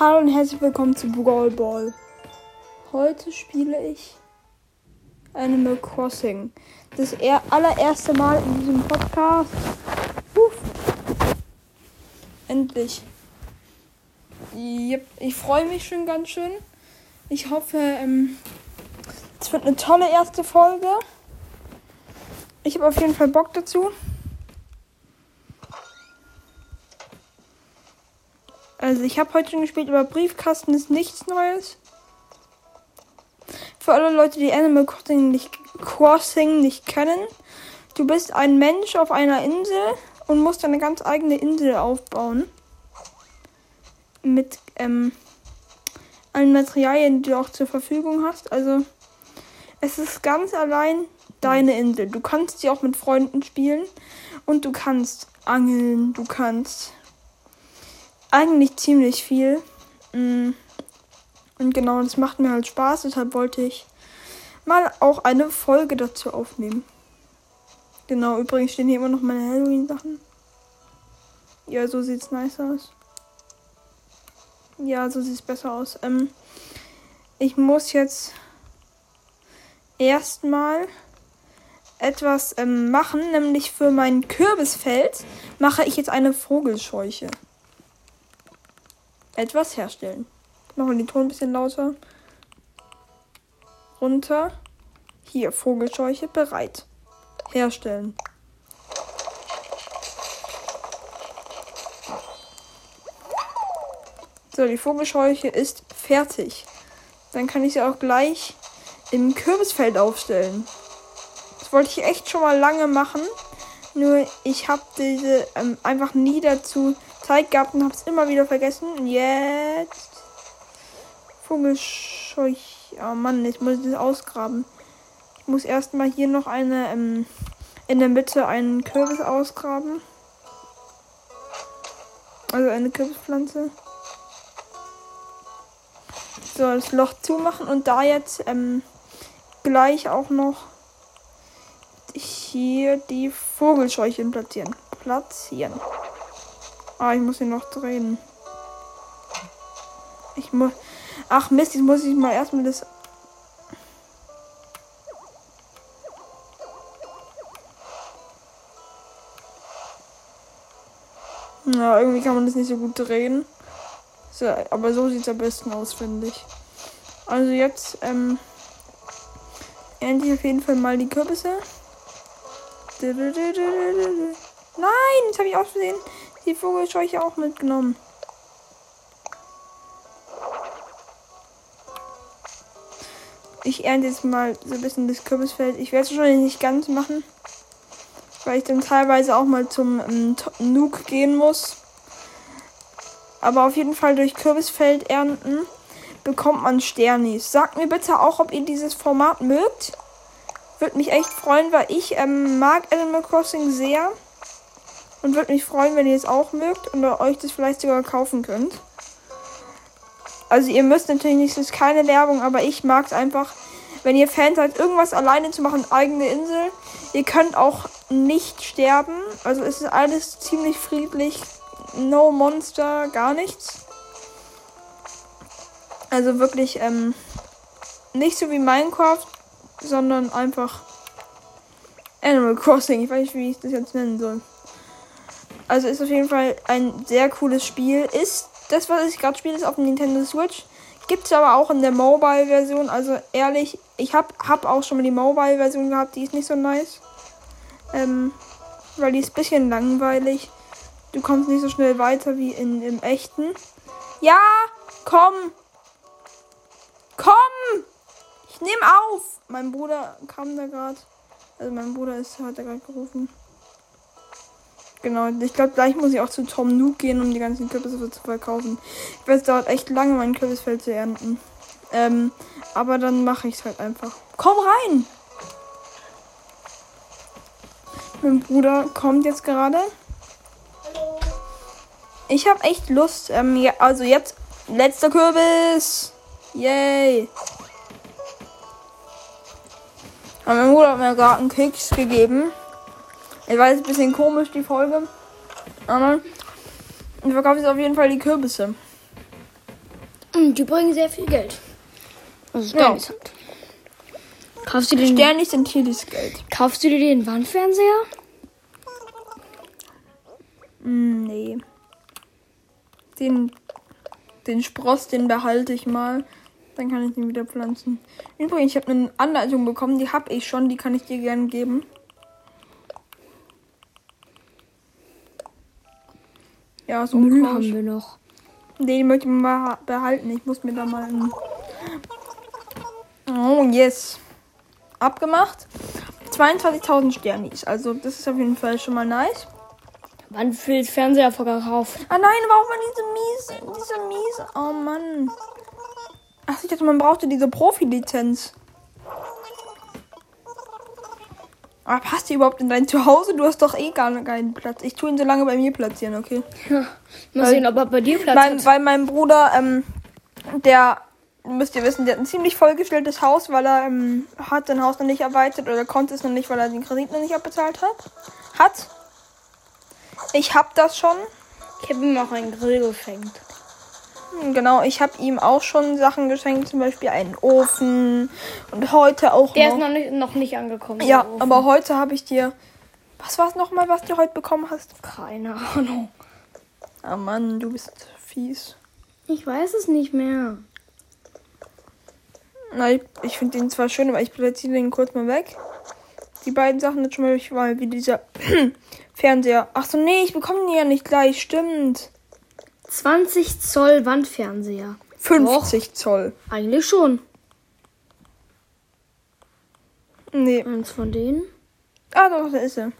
Hallo und herzlich willkommen zu Brawl Ball. Heute spiele ich Animal Crossing. Das er allererste Mal in diesem Podcast. Uff. Endlich. Yep. Ich freue mich schon ganz schön. Ich hoffe, ähm, es wird eine tolle erste Folge. Ich habe auf jeden Fall Bock dazu. Also ich habe heute schon gespielt, aber Briefkasten ist nichts Neues. Für alle Leute, die Animal Crossing nicht, Crossing nicht kennen. Du bist ein Mensch auf einer Insel und musst eine ganz eigene Insel aufbauen. Mit ähm, allen Materialien, die du auch zur Verfügung hast. Also es ist ganz allein deine Insel. Du kannst sie auch mit Freunden spielen und du kannst angeln, du kannst eigentlich ziemlich viel. Mm. Und genau, das macht mir halt Spaß, deshalb wollte ich mal auch eine Folge dazu aufnehmen. Genau, übrigens stehen hier immer noch meine Halloween-Sachen. Ja, so sieht's nice aus. Ja, so sieht's besser aus. Ähm, ich muss jetzt erstmal etwas ähm, machen, nämlich für mein Kürbisfeld mache ich jetzt eine Vogelscheuche etwas herstellen. Machen den Ton ein bisschen lauter. Runter. Hier, Vogelscheuche bereit. Herstellen. So, die Vogelscheuche ist fertig. Dann kann ich sie auch gleich im Kürbisfeld aufstellen. Das wollte ich echt schon mal lange machen. Nur ich habe diese ähm, einfach nie dazu Zeit gehabt und habe es immer wieder vergessen. Jetzt. Vogelscheuch. Oh Mann, ich muss das ausgraben. Ich muss erstmal hier noch eine ähm, in der Mitte einen Kürbis ausgraben. Also eine Kürbispflanze. So, das Loch zumachen und da jetzt ähm, gleich auch noch hier die Vogelscheuchen platzieren. Platzieren. Ah, ich muss ihn noch drehen. Ich muss. Ach Mist, jetzt muss ich mal erstmal das. Ja, irgendwie kann man das nicht so gut drehen. So, aber so sieht es am besten aus, finde ich. Also jetzt, ähm, ernte ich auf jeden Fall mal die Kürbisse. Nein, das habe ich aus Versehen die Vogelscheuche auch mitgenommen. Ich ernte jetzt mal so ein bisschen das Kürbisfeld. Ich werde es schon nicht ganz machen, weil ich dann teilweise auch mal zum ähm, Nuke gehen muss. Aber auf jeden Fall durch Kürbisfeld ernten bekommt man Sternis. Sagt mir bitte auch, ob ihr dieses Format mögt. Würde mich echt freuen, weil ich ähm, mag Animal Crossing sehr. Und würde mich freuen, wenn ihr es auch mögt und euch das vielleicht sogar kaufen könnt. Also ihr müsst natürlich nicht, es ist keine Werbung, aber ich mag es einfach, wenn ihr Fans seid, irgendwas alleine zu machen, eigene Insel. Ihr könnt auch nicht sterben. Also es ist alles ziemlich friedlich. No Monster, gar nichts. Also wirklich, ähm, nicht so wie Minecraft, sondern einfach Animal Crossing. Ich weiß nicht, wie ich das jetzt nennen soll. Also ist auf jeden Fall ein sehr cooles Spiel. Ist das, was ich gerade spiele, ist auf dem Nintendo Switch. Gibt es aber auch in der Mobile-Version. Also ehrlich, ich habe hab auch schon mal die Mobile-Version gehabt. Die ist nicht so nice. Ähm, weil die ist ein bisschen langweilig. Du kommst nicht so schnell weiter wie in, im echten. Ja, komm. Komm. Ich nehme auf. Mein Bruder kam da gerade. Also mein Bruder ist, hat da gerade gerufen. Genau, ich glaube, gleich muss ich auch zu Tom Nook gehen, um die ganzen Kürbisse zu verkaufen. Ich weiß, es dauert echt lange, mein Kürbisfeld zu ernten. Ähm, aber dann mache ich es halt einfach. Komm rein! Mein Bruder kommt jetzt gerade. Ich habe echt Lust. Ähm, ja, also jetzt letzter Kürbis. Yay. Aber mein Bruder hat mir gerade einen Keks gegeben. Ich weiß, ein bisschen komisch die Folge. Aber ich verkaufe jetzt auf jeden Fall die Kürbisse. Und die bringen sehr viel Geld. Also Ja. Sternis halt. Kaufst du dir den, Sternis sind hier das Geld. kaufst du dir den Wandfernseher? Hm, nee. Den, den Spross, den behalte ich mal. Dann kann ich den wieder pflanzen. Übrigens, ich habe eine Anleitung bekommen, die habe ich schon, die kann ich dir gerne geben. Ja, so Müll Unkraut. haben wir noch. Den möchte ich mal behalten. Ich muss mir da mal. Oh, yes. Abgemacht. 22.000 Sternis. Also, das ist auf jeden Fall schon mal nice. Wann viel Fernseher verkauft? Ah nein, warum war diese miese, diese miese. Oh Mann. Ach, ich dachte, man brauchte diese Profi-Lizenz. Aber passt die überhaupt in dein Zuhause? Du hast doch eh gar keinen Platz. Ich tue ihn so lange bei mir platzieren, okay? Mal Weil- sehen, ob er bei dir Platz Mein, hat. weil mein Bruder, ähm, der, müsst ihr wissen, der hat ein ziemlich vollgestelltes Haus, weil er ähm, hat sein Haus noch nicht erweitert oder konnte es noch nicht, weil er den Kredit noch nicht abbezahlt hat. Hat. Ich hab das schon. Ich habe ihm auch einen Grill geschenkt. Genau, ich habe ihm auch schon Sachen geschenkt, zum Beispiel einen Ofen und heute auch Der noch. ist noch nicht, noch nicht angekommen. ja, aber heute habe ich dir. Was war es nochmal, was du heute bekommen hast? Keine Ahnung. Ah Mann, du bist fies. Ich weiß es nicht mehr. Na, ich, ich finde den zwar schön, aber ich platziere den kurz mal weg. Die beiden Sachen jetzt schon mal wie dieser Fernseher. Ach so, nee, ich bekomme den ja nicht gleich, stimmt. 20 Zoll Wandfernseher. 50 Zoll. Eigentlich schon. Nee. Eins von denen. Ah, doch, da ist er.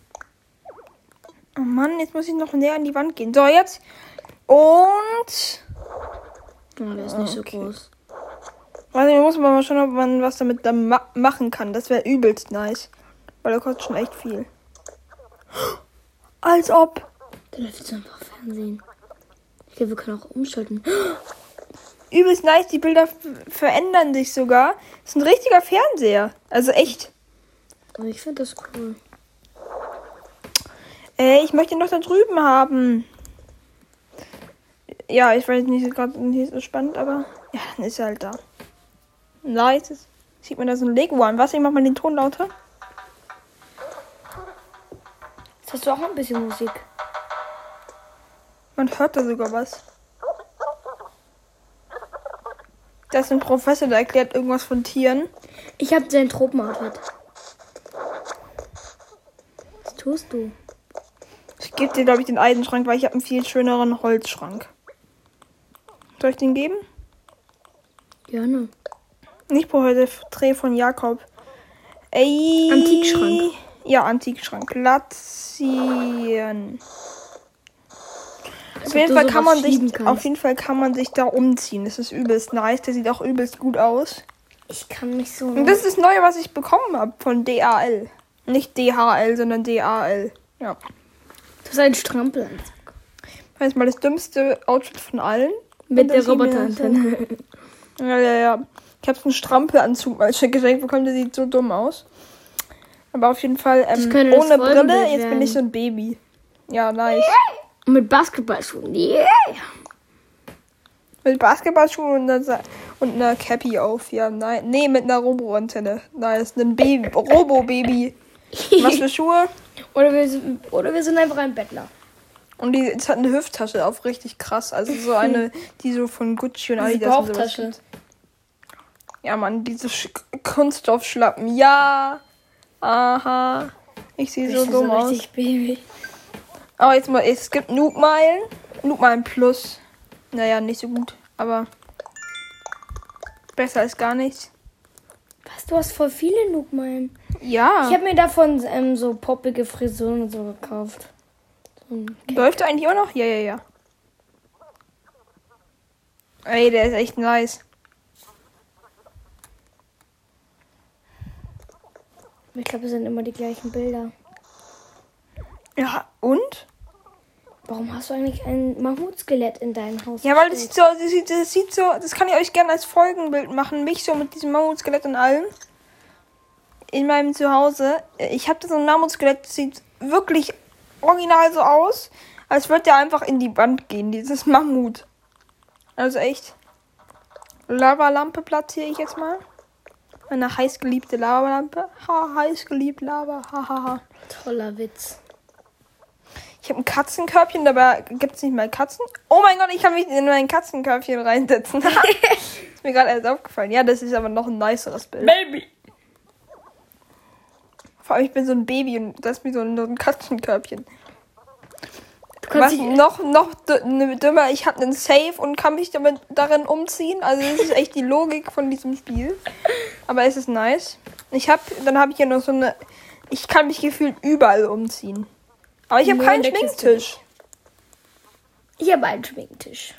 Oh Mann, jetzt muss ich noch näher an die Wand gehen. So, jetzt. Und. Ja, der ist nicht so okay. groß. Warte, muss man mal schauen, ob man was damit dann ma machen kann. Das wäre übelst nice. Weil der kostet schon echt viel. Als ob. Der läuft jetzt einfach Fernsehen. Glaube, wir können auch umschalten. Übelst nice. Die Bilder verändern sich sogar. Das ist ein richtiger Fernseher. Also echt. Ich finde das cool. Ey, ich möchte ihn noch da drüben haben. Ja, ich weiß nicht, gerade nicht so spannend, aber. Ja, dann ist er halt da. Nice. Jetzt Sieht man da so ein Lego an. Was? Ich mach mal den Ton lauter. Jetzt hast du auch ein bisschen Musik. Man hört da sogar was. Das ist ein Professor, der erklärt irgendwas von Tieren. Ich habe seinen Tropenartet. Was tust du? Ich gebe dir, glaube ich, den Eisenschrank, weil ich habe einen viel schöneren Holzschrank. Soll ich den geben? Gerne. Nicht Porträt von Jakob. Ey. Antikschrank. Ja, Antikschrank. Platzieren. Auf jeden, Fall kann man sich, kannst. auf jeden Fall kann man sich da umziehen. Das ist übelst nice. Der sieht auch übelst gut aus. Ich kann mich so. Und das ist das Neue, was ich bekommen habe von DAL. Nicht DHL, sondern DAL. Ja. Das ist ein Strampelanzug. Ist mal das dümmste Outfit von allen. Mit der Roboterantenne. Ja, ja, ja. Ich habe so einen Strampelanzug als geschenkt bekommen, der sieht so dumm aus. Aber auf jeden Fall ähm, ohne Brille, jetzt bin ich so ein Baby. Ja, nice. Und mit Basketballschuhen. Yeah. Mit Basketballschuhen und einer, und einer Cappy auf. Ja, nein. Nee, mit einer Robo-Antenne. Nice. Ein Baby. Robo-Baby. Was für Schuhe? Oder wir, sind, oder wir sind einfach ein Bettler. Und die es hat eine Hüfttasche auf, richtig krass. Also so eine, die so von Gucci und Diese Adidas und sowas Bauchtasche. gibt. Ja, Mann, diese Sch Kunststoffschlappen. Ja. Aha. Ich sehe so dumm aus. richtig Baby. Aber jetzt mal, es gibt Noob-Meilen. Noob-Meilen Plus. Naja, nicht so gut, aber besser als gar nichts. Was, du hast voll viele Noobmeilen. Ja. Ich habe mir davon ähm, so poppige Frisuren und so gekauft. So Läuft eigentlich auch noch? Ja, ja, ja. Ey, der ist echt nice. Ich glaube, es sind immer die gleichen Bilder. Ja, und? Warum hast du eigentlich ein Mammutskelett in deinem Haus? Ja, weil das sieht so, das sieht, das sieht so, das kann ich euch gerne als Folgenbild machen. Mich so mit diesem Mammutskelett und allem. In meinem Zuhause. Ich habe da so ein Mammutskelett, das sieht wirklich original so aus, als würde der einfach in die Wand gehen, dieses Mammut. Also echt. Lavalampe platziere ich jetzt mal. Meine heißgeliebte Lavalampe. Ha, heißgeliebt Lava. Ha, ha, ha. Toller Witz. Ich habe ein Katzenkörbchen, dabei gibt es nicht mal Katzen. Oh mein Gott, ich kann mich in mein Katzenkörbchen reinsetzen. ist mir gerade erst aufgefallen. Ja, das ist aber noch ein niceres Bild. Baby. Vor allem, ich bin so ein Baby und das ist wie so ein, Katzenkörbchen. Was noch, noch dü- dümmer, ich habe einen Safe und kann mich damit darin umziehen. Also das ist echt die Logik von diesem Spiel. Aber es ist nice. Ich habe, dann habe ich hier noch so eine, ich kann mich gefühlt überall umziehen. Aber ich habe keinen Schminktisch. ich habe einen Schminktisch.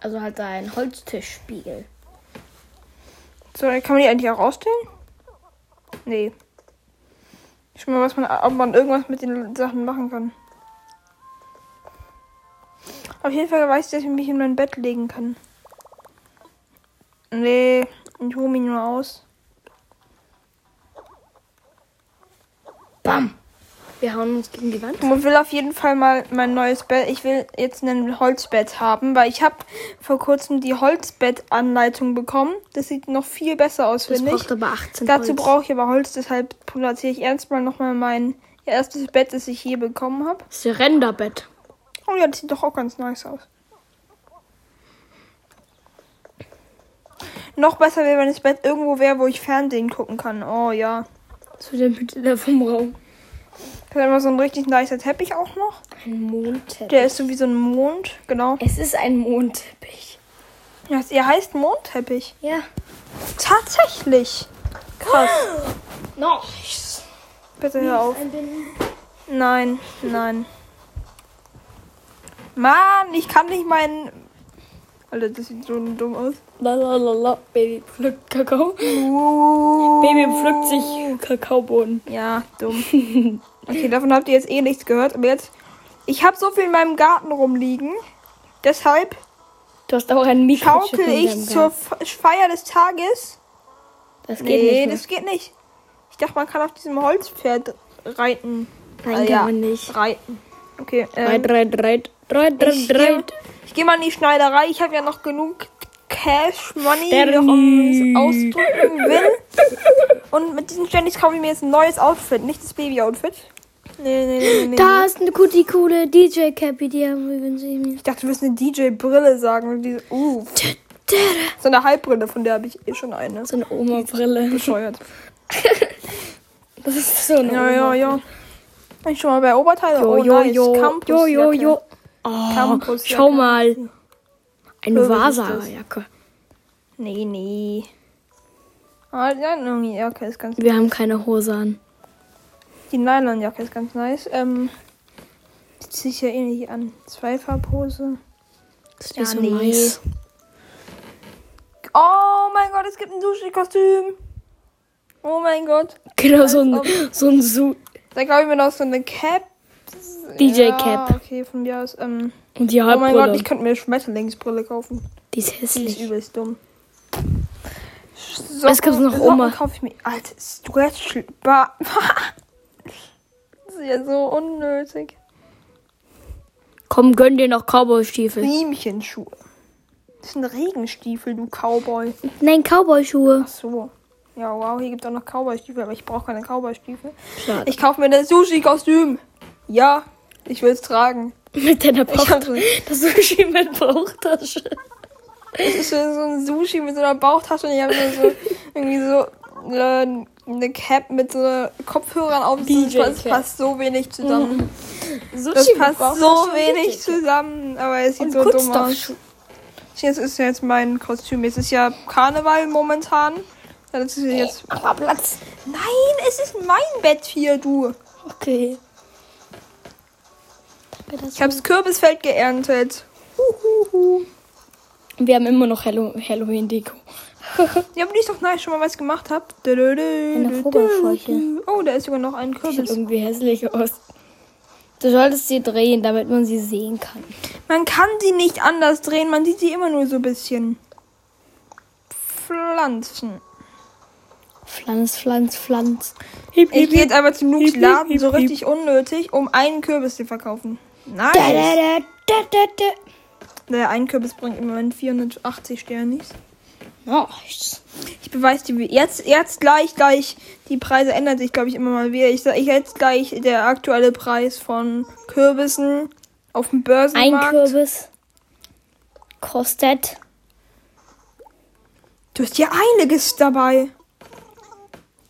Also halt ein Holztischspiegel. So, kann man die eigentlich auch rausstellen? Nee. Schau mal, was man, ob man irgendwas mit den Sachen machen kann. Auf jeden Fall weiß ich, dass ich mich in mein Bett legen kann. Nee, ich hole mich nur aus. Bam. Wir hauen uns gegen die Wand. Ich will auf jeden Fall mal mein neues Bett. Ich will jetzt ein Holzbett haben, weil ich habe vor kurzem die Holzbettanleitung bekommen. Das sieht noch viel besser aus, Das finde ich. braucht aber 18 Dazu brauche ich aber Holz, deshalb platziere ich erstmal nochmal mein erstes Bett, das ich je bekommen habe. Das Renderbett. Oh ja, das sieht doch auch ganz nice aus. Noch besser wäre, wenn das Bett irgendwo wäre, wo ich Fernsehen gucken kann. Oh ja. Zu der Mitte vom Raum. Da ist immer so ein richtig nicer Teppich auch noch. Ein Mondteppich. Der ist so wie so ein Mond, genau. Es ist ein Mondteppich. Ja, er heißt Mondteppich. Ja. Tatsächlich. Krass. Nice. Bitte hör auf. Nein, nein. Mann, ich kann nicht meinen. Alter, das sieht so dumm aus. Lalalala. Baby pflückt Kakao. Uh. Baby pflückt sich Kakaobohnen. Ja, dumm. Okay, davon habt ihr jetzt eh nichts gehört. Aber jetzt. Ich habe so viel in meinem Garten rumliegen. Deshalb Du hast auch ein Mikrochip schaukel ich zur Feier des Tages. Das geht Nee, nicht. mehr. das geht nicht. Ich dachte, man kann auf diesem Holzpferd reiten. Nein, Ah, kann man nicht. Reiten. Okay, ähm, drei, drei, drei, drei, ich drei. gehe geh mal in die Schneiderei. Ich habe ja noch genug Cash Money, wie Sterni. auch immer man es ausdrücken will. Und mit diesen Ständig kaufe ich mir jetzt ein neues Outfit, nicht das Baby-Outfit. Nee, nee, nee, nee. Da ist eine gute, coole DJ-Cappy, die haben wir, wenn sie mir. Ich dachte, du wirst eine DJ-Brille sagen. Diese, uh, so eine Halbbrille, von der habe ich eh schon eine. So eine Oma-Brille. Bescheuert. Das ist so eine Ja, ja, ja. Bin ich schon mal bei Oberteile? Jo, oh, jo, nice. jo. Campus Jo, jo, jo. Oh, Campusjacke. schau mal. Eine. Vasa-Jacke. Nee, nee. Ah, die Nylonjacke ist ganz Wir haben keine Hose an. Die Nylonjacke ist ganz nice. Ähm, die ziehe ich ja eh nicht an. Zweifarbhose. Ist Ja, so nee. nice. Oh mein Gott, es gibt ein Sushi-Kostüm. Oh mein Gott. Genau, so ein, so ein Su Da glaube ich mir noch so eine Cap. DJ-Cap. Ja, okay, von mir aus. Ähm, Und die oh mein Gott, Halbbrille. ich könnte mir eine Schmetterlingsbrille kaufen. die ist Die ist hässlich. übelst dumm. Es gibt noch Oma. kaufe ich mir. Alter, Stretch. Das ist ja so unnötig. Komm, gönn dir noch Cowboy-Stiefel. Riemchenschuhe. Das sind Regenstiefel, du Cowboy. Nein, Cowboy-Schuhe. Ach so. Ja, wow, hier gibt es auch noch Cowboy-Stiefel, aber ich brauche keine Cowboy-Stiefel. Ich kaufe mir das Sushi-Kostüm. Ja, ich will es tragen. Mit deiner Ich Bauchtasche. Das Sushi mit Bauchtasche. Es ist so ein Sushi mit so einer Bauchtasche und ich habe mir so irgendwie so äh, eine Cap mit so Kopfhörern auf. Das passt, so wenig zusammen. Sushi Das passt so wenig zusammen, aber es sieht Und so dumm aus. Jetzt ist jetzt mein Kostüm. Es ist ja Karneval momentan. Das ist jetzt. Aber Platz. Nein, es ist mein Bett hier, du. Okay. Ich habe das Kürbisfeld geerntet. Huhuhu. Wir haben immer noch Hallo Halloween-Deko. Ja, aber die ist doch nice, schon mal was gemacht hab. Eine Vogelscheuche. Oh, da ist sogar noch ein Sieht Kürbis. irgendwie hässlich aus. Du solltest sie drehen, damit man sie sehen kann. Man kann sie nicht anders drehen, man sieht sie immer nur so ein bisschen. Pflanzen. Pflanz, Pflanz, Pflanz. Ich gehe jetzt aber zum Nukes Hip, hip, Laden, hip, so hip. richtig unnötig, um einen Kürbis zu verkaufen. Nice. Da, da, da. Der ein Kürbis bringt im Moment 480 Sternis. Nice. Ich beweise dir jetzt, jetzt gleich, gleich. Die Preise ändern sich, glaube ich, immer mal wieder. Ich sage jetzt gleich der aktuelle Preis von Kürbissen auf dem Ein Börsenmarkt. Kürbis kostet Du hast ja einiges dabei.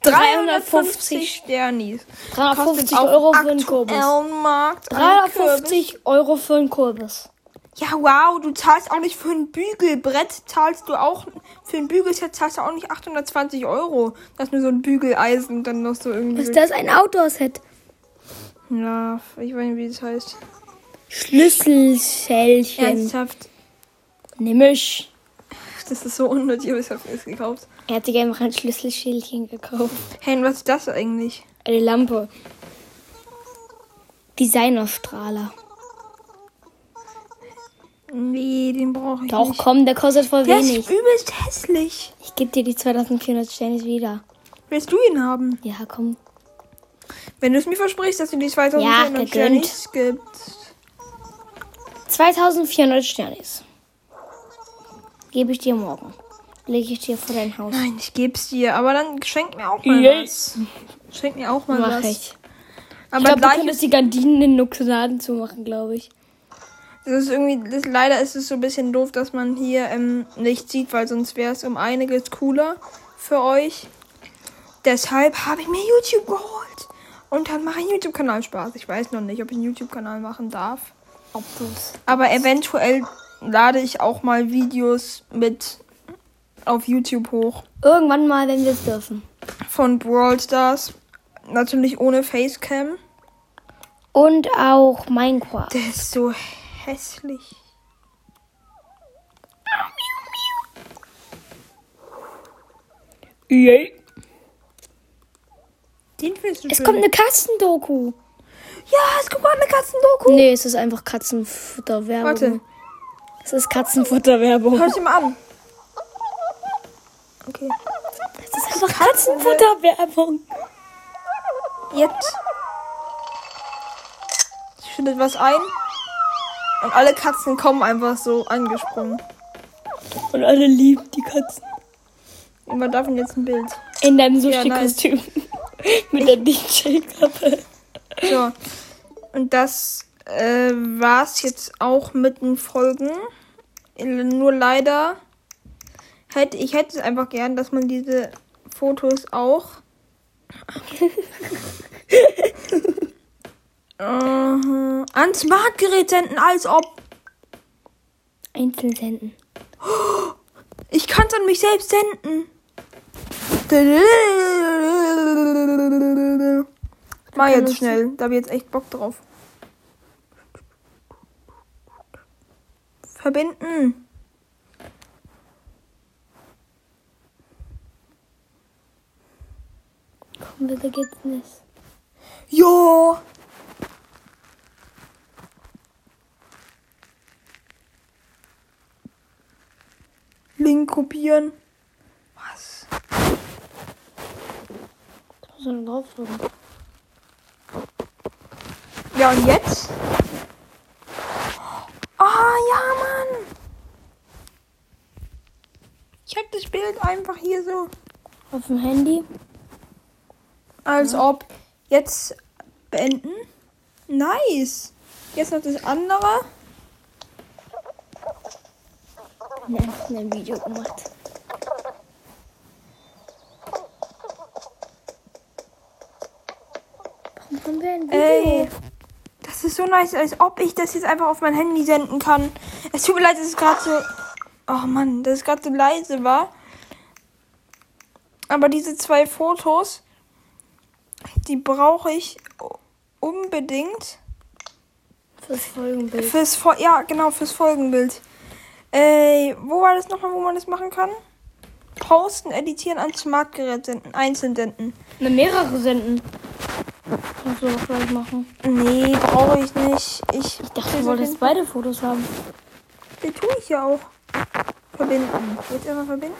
350 Sternis. 350 auf Euro für einen Kürbis. aktuellen Markt ein Kürbis. 350 Euro für einen Kürbis. Ja, wow, du zahlst auch nicht für ein Bügelbrett, zahlst du auch, für ein Bügelset zahlst du auch nicht 820 Euro. Das ist nur so ein Bügeleisen und dann noch so irgendwie. Ist das ein Outdoor-Set? Ja, ich weiß nicht, wie das heißt. Schlüsselschälchen. Ernsthaft. Nimm ich. Das ist so unnötig, aber ich habe es gekauft. Er hat sich einfach ein Schlüsselschälchen gekauft. Hey, und was ist das eigentlich? Eine Lampe. Designerstrahler. Nee, den brauche ich Doch, nicht. komm, der kostet voll Der wenig. ist übelst hässlich. Ich gebe dir die 2400 Sternis wieder. Willst du ihn haben? Ja, komm. Wenn du es mir versprichst, dass du die 2400 gegönnt. Sternis gibst. 2400 Sternis. Gebe ich dir morgen. Lege ich dir vor dein Haus. Nein, ich geb's dir, aber dann schenk mir auch mal Yay. was. Schenk mir auch mal Mach was. ich. Aber Ich glaube, du gleich könntest die Gardinen in Nuxeladen zumachen, glaube ich. Das ist irgendwie, das, leider ist es so ein bisschen doof, dass man hier ähm, nicht sieht, weil sonst wäre es um einiges cooler für euch. Deshalb habe ich mir YouTube geholt. Und dann mache ich einen YouTube-Kanal Spaß. Ich weiß noch nicht, ob ich einen YouTube-Kanal machen darf. Ob du's. Aber eventuell lade ich auch mal Videos mit auf YouTube hoch. Irgendwann mal, wenn wir es dürfen. Von Brawl Stars. Natürlich ohne Facecam. Und auch Minecraft. Der ist so hässlich. Yay. Den findest du Es schön. kommt eine Katzendoku. Ja, es kommt mal eine Katzendoku. Nee, es ist einfach Katzenfutterwerbung. Warte. Es ist Katzenfutterwerbung. Hör dir mal an. Okay. Es ist einfach Katzenfutterwerbung. Jetzt schüttet was ein. Und alle Katzen kommen einfach so angesprungen. Und alle lieben die Katzen. Und man darf jetzt ein Bild. In deinem Ja, nice. Sushi-Kostüm. Mit der DJ-Kappe. So. Und das äh, war's jetzt auch mit den Folgen. Nur leider hätte ich hätte es einfach gern, dass man diese Fotos auch äh, an Smartgerät senden, als ob Einzeln senden. ich kann es an mich selbst senden. Mach jetzt schnell, da hab ich jetzt echt Bock drauf. Verbinden. Bitte geht's nicht. Jo. Link kopieren. Was? Da muss man draufdrücken. Ja, und jetzt? Ah, ja, Mann. Ich hab das Bild einfach hier so. Auf dem Handy. Als ob. Jetzt beenden. Nice. Jetzt noch das andere. Ne, ein Video gemacht. Warum haben wir ein Video? Ey. Das ist so nice, als ob ich das jetzt einfach auf mein Handy senden kann. Es tut mir leid, dass es gerade so. Oh Mann, dass es gerade so leise war. Aber diese zwei Fotos, die brauche ich unbedingt. Fürs Folgenbild. Fürs Fol ja, genau, fürs Folgenbild. Ey, wo war das nochmal, wo man das machen kann? Posten, editieren, an Smartgerät senden, einzeln senden. Ne, mehrere senden. Kannst du auch gleich machen. Nee, brauche ich nicht. Ich, Ich dachte, du wolltest beide Fotos haben. Den tue ich ja auch. Verbinden. Jetzt einfach verbinden.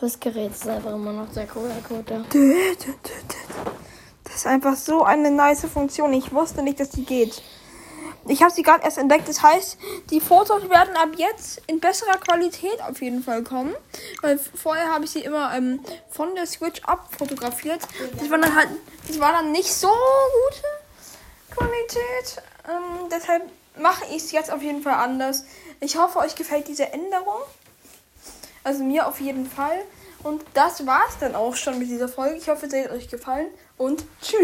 Das Gerät ist einfach immer noch der Quadcode. Das ist einfach so eine nice Funktion. Ich wusste nicht, dass die geht. Ich habe sie gerade erst entdeckt. Das heißt, die Fotos werden ab jetzt in besserer Qualität auf jeden Fall kommen. Weil vorher habe ich sie immer ähm, von der Switch abfotografiert. Das war dann halt, das war dann nicht so gute Qualität. Ähm, deshalb mache ich es jetzt auf jeden Fall anders. Ich hoffe, euch gefällt diese Änderung. Also mir auf jeden Fall. Und das war's dann auch schon mit dieser Folge. Ich hoffe, es hat euch gefallen und tschüss.